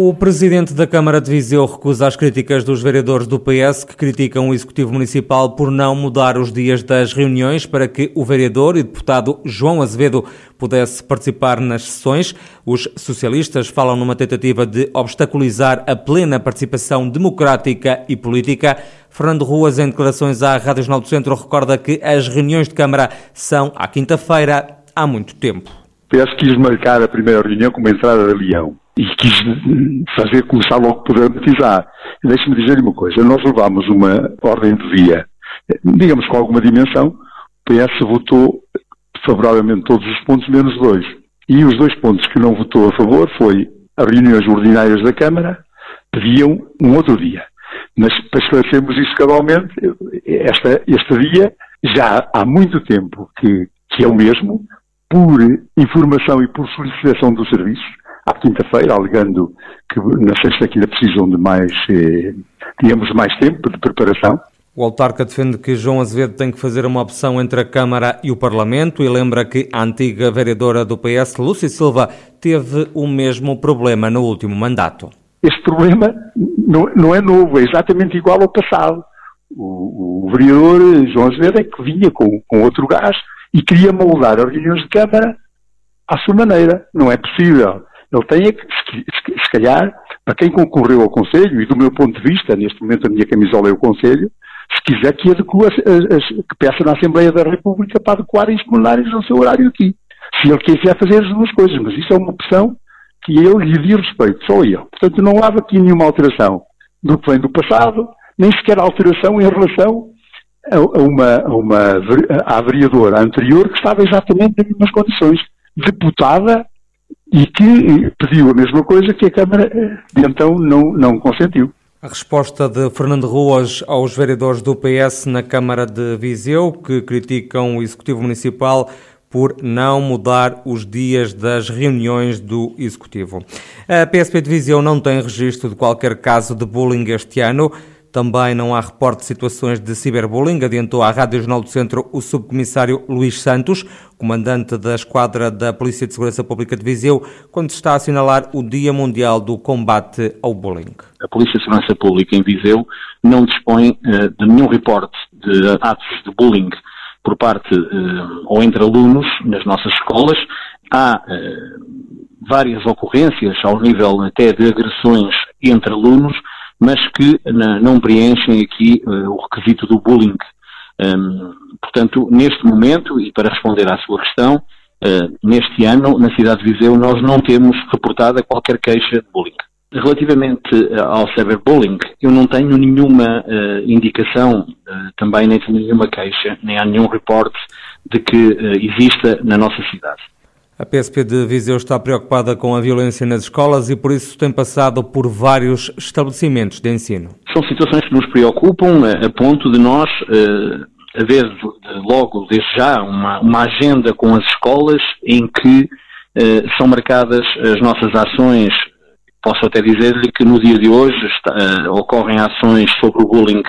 O presidente da Câmara de Viseu recusa as críticas dos vereadores do PS que criticam o Executivo Municipal por não mudar os dias das reuniões para que o vereador e deputado João Azevedo pudesse participar nas sessões. Os socialistas falam numa tentativa de obstaculizar a plena participação democrática e política. Fernando Ruas, em declarações à Rádio Jornal do Centro, recorda que as reuniões de Câmara são à quinta-feira há muito tempo. O PS quis marcar a primeira reunião como entrada de leão e quis fazer começar logo por dramatizar. Deixe-me dizer-lhe uma coisa, nós levámos uma ordem de dia, digamos com alguma dimensão, o PS votou favoravelmente todos os pontos, menos dois. E os dois pontos que não votou a favor foi as reuniões ordinárias da Câmara, pediam um outro dia. Mas para esclarecermos isso cabalmente, esta, este dia já há muito tempo que, que é o mesmo, por informação e por solicitação dos serviços, à quinta-feira, alegando que na sexta-feira precisam de mais, eh, digamos, mais tempo de preparação. O autarca defende que João Azevedo tem que fazer uma opção entre a Câmara e o Parlamento e lembra que a antiga vereadora do PS, Lúcia Silva, teve o mesmo problema no último mandato. Este problema não, não é novo, é exatamente igual ao passado. O, o vereador João Azevedo é que vinha com, com outro gás e queria moldar as reuniões de Câmara à sua maneira. Não é possível. Ele tem é se calhar, para quem concorreu ao Conselho, e do meu ponto de vista, neste momento a minha camisola é o Conselho, se quiser que adeque, que peça na Assembleia da República para adequarem os plenários ao seu horário aqui. Se ele quiser fazer as duas coisas, mas isso é uma opção que ele lhe diz respeito, só eu. Portanto, não há aqui nenhuma alteração do que vem do passado, nem sequer alteração em relação a uma, a uma à vereadora anterior que estava exatamente nas mesmas condições. Deputada e que pediu a mesma coisa que a Câmara eh, de então não, não consentiu. A resposta de Fernando Ruas aos vereadores do PS na Câmara de Viseu, que criticam o Executivo Municipal por não mudar os dias das reuniões do Executivo. A PSP de Viseu não tem registro de qualquer caso de bullying este ano. Também não há reporte de situações de ciberbullying, adiantou à Rádio Jornal do Centro o subcomissário Luís Santos, comandante da Esquadra da Polícia de Segurança Pública de Viseu, quando está a assinalar o Dia Mundial do Combate ao Bullying. A Polícia de Segurança Pública em Viseu não dispõe uh, de nenhum reporte de atos de bullying por parte uh, ou entre alunos nas nossas escolas. Há uh, várias ocorrências ao nível até de agressões entre alunos, mas que não preenchem aqui uh, o requisito do bullying. Um, portanto, neste momento, e para responder à sua questão, uh, neste ano, na cidade de Viseu, nós não temos reportada qualquer queixa de bullying. Relativamente eh, ao cyberbullying, eu não tenho nenhuma uh, indicação, também nem tenho nenhuma queixa, nem há nenhum reporte de que exista na nossa cidade. A PSP de Viseu está preocupada com a violência nas escolas e por isso tem passado por vários estabelecimentos de ensino. São situações que nos preocupam a ponto de nós uh, haver logo, desde já, uma, uma agenda com as escolas em que uh, são marcadas as nossas ações. Posso até dizer-lhe que no dia de hoje está, uh, ocorrem ações sobre o bullying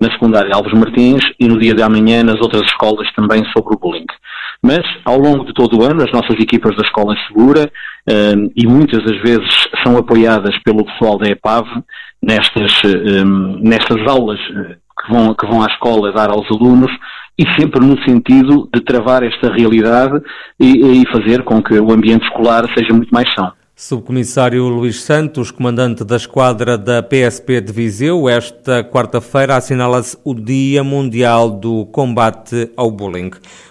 na secundária Alves Martins e no dia de amanhã nas outras escolas também sobre o bullying. Mas, ao longo de todo o ano, as nossas equipas da Escola Segura, um, e muitas das vezes são apoiadas pelo pessoal da EPAV, nestas, um, nestas aulas eh, que vão, que vão à escola dar aos alunos, e sempre no sentido de travar esta realidade e, e fazer com que o ambiente escolar seja muito mais são. Subcomissário Luís Santos, comandante da esquadra da PSP de Viseu, esta quarta-feira assinala-se o Dia Mundial do Combate ao Bullying.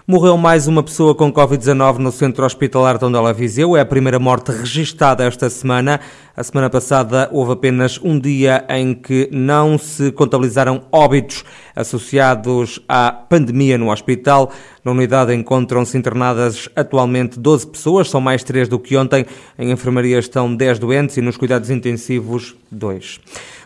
Morreu mais uma pessoa com Covid-19 no centro hospitalar de Ondela Viseu. É a primeira morte registada esta semana. A semana passada houve apenas um dia em que não se contabilizaram óbitos associados à pandemia no hospital. Na unidade encontram-se internadas atualmente 12 pessoas, são mais 3 do que ontem. Em enfermaria estão 10 doentes e nos cuidados intensivos 2.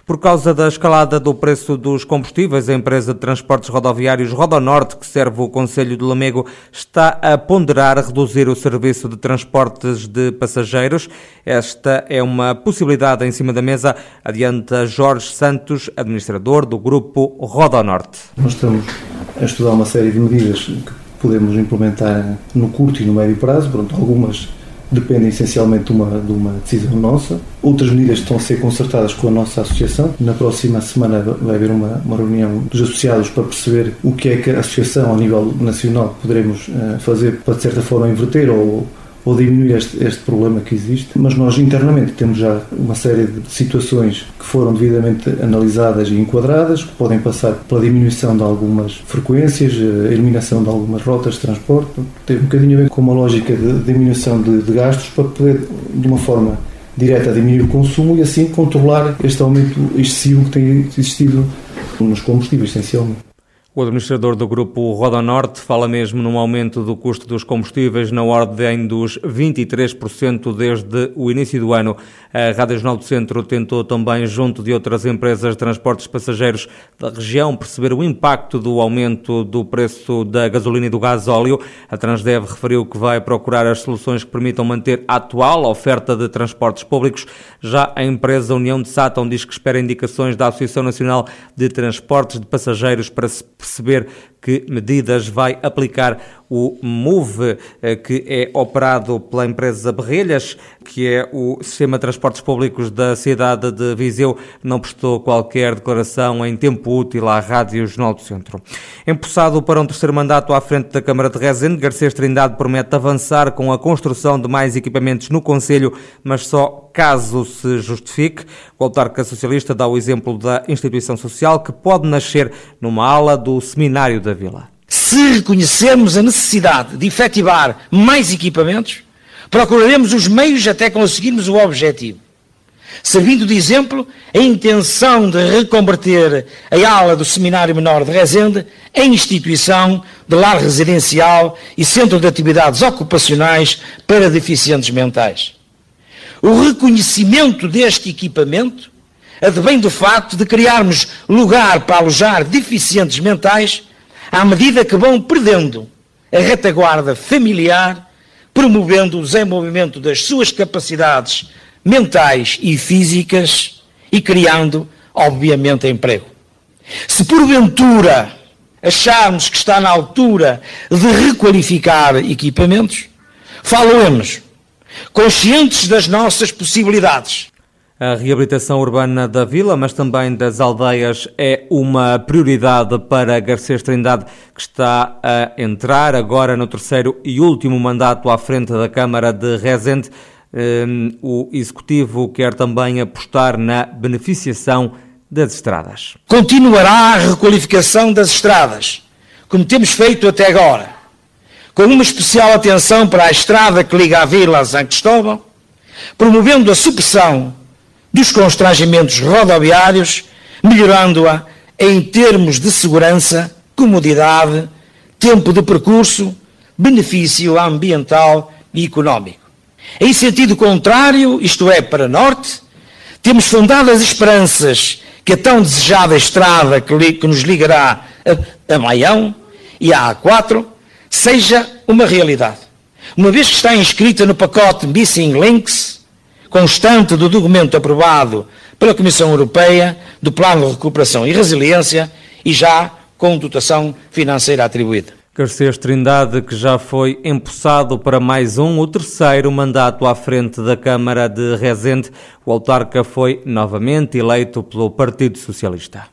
Por causa da escalada do preço dos combustíveis, a empresa de transportes rodoviários Rodonorte, que serve o Conselho de Lamego, está a ponderar reduzir o serviço de transportes de passageiros. Esta é uma possibilidade em cima da mesa, adianta Jorge Santos, administrador do grupo Rodonorte. Nós estamos a estudar uma série de medidas que podemos implementar no curto e no médio prazo. Pronto, algumas dependem essencialmente de uma, de uma decisão nossa. Outras medidas estão a ser concertadas com a nossa associação. Na próxima semana vai haver uma, uma reunião dos associados para perceber o que é que a associação, ao nível nacional, poderemos uh, fazer para, de certa forma, inverter ou ou diminuir este, este, problema que existe, mas nós internamente temos já uma série de situações que foram devidamente analisadas e enquadradas, que podem passar pela diminuição de algumas frequências, a eliminação de algumas rotas de transporte, tem um bocadinho a ver com uma lógica de diminuição de, de gastos para poder, de uma forma direta, diminuir o consumo e assim controlar este aumento excessivo que tem existido nos combustíveis, essencialmente. O administrador do grupo Roda Norte fala mesmo num aumento do custo dos combustíveis na ordem dos 23% desde o início do ano. A Rádio Jornal do Centro tentou também, junto de outras empresas de transportes passageiros da região, perceber o impacto do aumento do preço da gasolina e do gás óleo. A Transdev referiu que vai procurar as soluções que permitam manter a atual oferta de transportes públicos. Já a empresa União de Sátão diz que espera indicações da Associação Nacional de Transportes de Passageiros para se perceber que medidas vai aplicar o MOVE, eh, que é operado pela empresa Berrelhas, que é o sistema de transportes públicos da cidade de Viseu, não prestou qualquer declaração em tempo útil à Rádio Jornal do Centro. Empossado para um terceiro mandato à frente da Câmara de Rezende, Garcês Trindade promete avançar com a construção de mais equipamentos no Conselho, mas só caso se justifique. O autarca socialista dá o exemplo da instituição social que pode nascer numa ala do Seminário da Vila. Se reconhecermos a necessidade de efetivar mais equipamentos, procuraremos os meios até conseguirmos o objetivo. Servindo de exemplo a intenção de reconverter a ala do Seminário Menor de Rezende em instituição de lar residencial e centro de atividades ocupacionais para deficientes mentais. O reconhecimento deste equipamento advém do facto de criarmos lugar para alojar deficientes mentais à medida que vão perdendo a retaguarda familiar, promovendo o desenvolvimento das suas capacidades mentais e físicas e criando, obviamente, emprego. Se porventura acharmos que está na altura de requalificar equipamentos, falamos conscientes das nossas possibilidades, a reabilitação urbana da vila, mas também das aldeias, é uma prioridade para Garcês Trindade, que está a entrar agora no terceiro e último mandato à frente da Câmara de Rezende. Hum, o Executivo quer também apostar na beneficiação das estradas. Continuará a requalificação das estradas, como temos feito até agora, com uma especial atenção para a estrada que liga a Vila a São Cristóvão, promovendo a supressão dos constrangimentos rodoviários, melhorando-a em termos de segurança, comodidade, tempo de percurso, benefício ambiental e económico. Em sentido contrário, isto é, para norte, temos fundadas esperanças que a tão desejada estrada que, que nos ligará a, a Maião e a A4 seja uma realidade. Uma vez que está inscrita no pacote Missing Links, constante do documento aprovado pela Comissão Europeia do Plano de Recuperação e Resiliência e já com dotação financeira atribuída. Garcês Trindade, que já foi empossado para mais um, o terceiro mandato à frente da Câmara de Rezende. O autarca foi novamente eleito pelo Partido Socialista.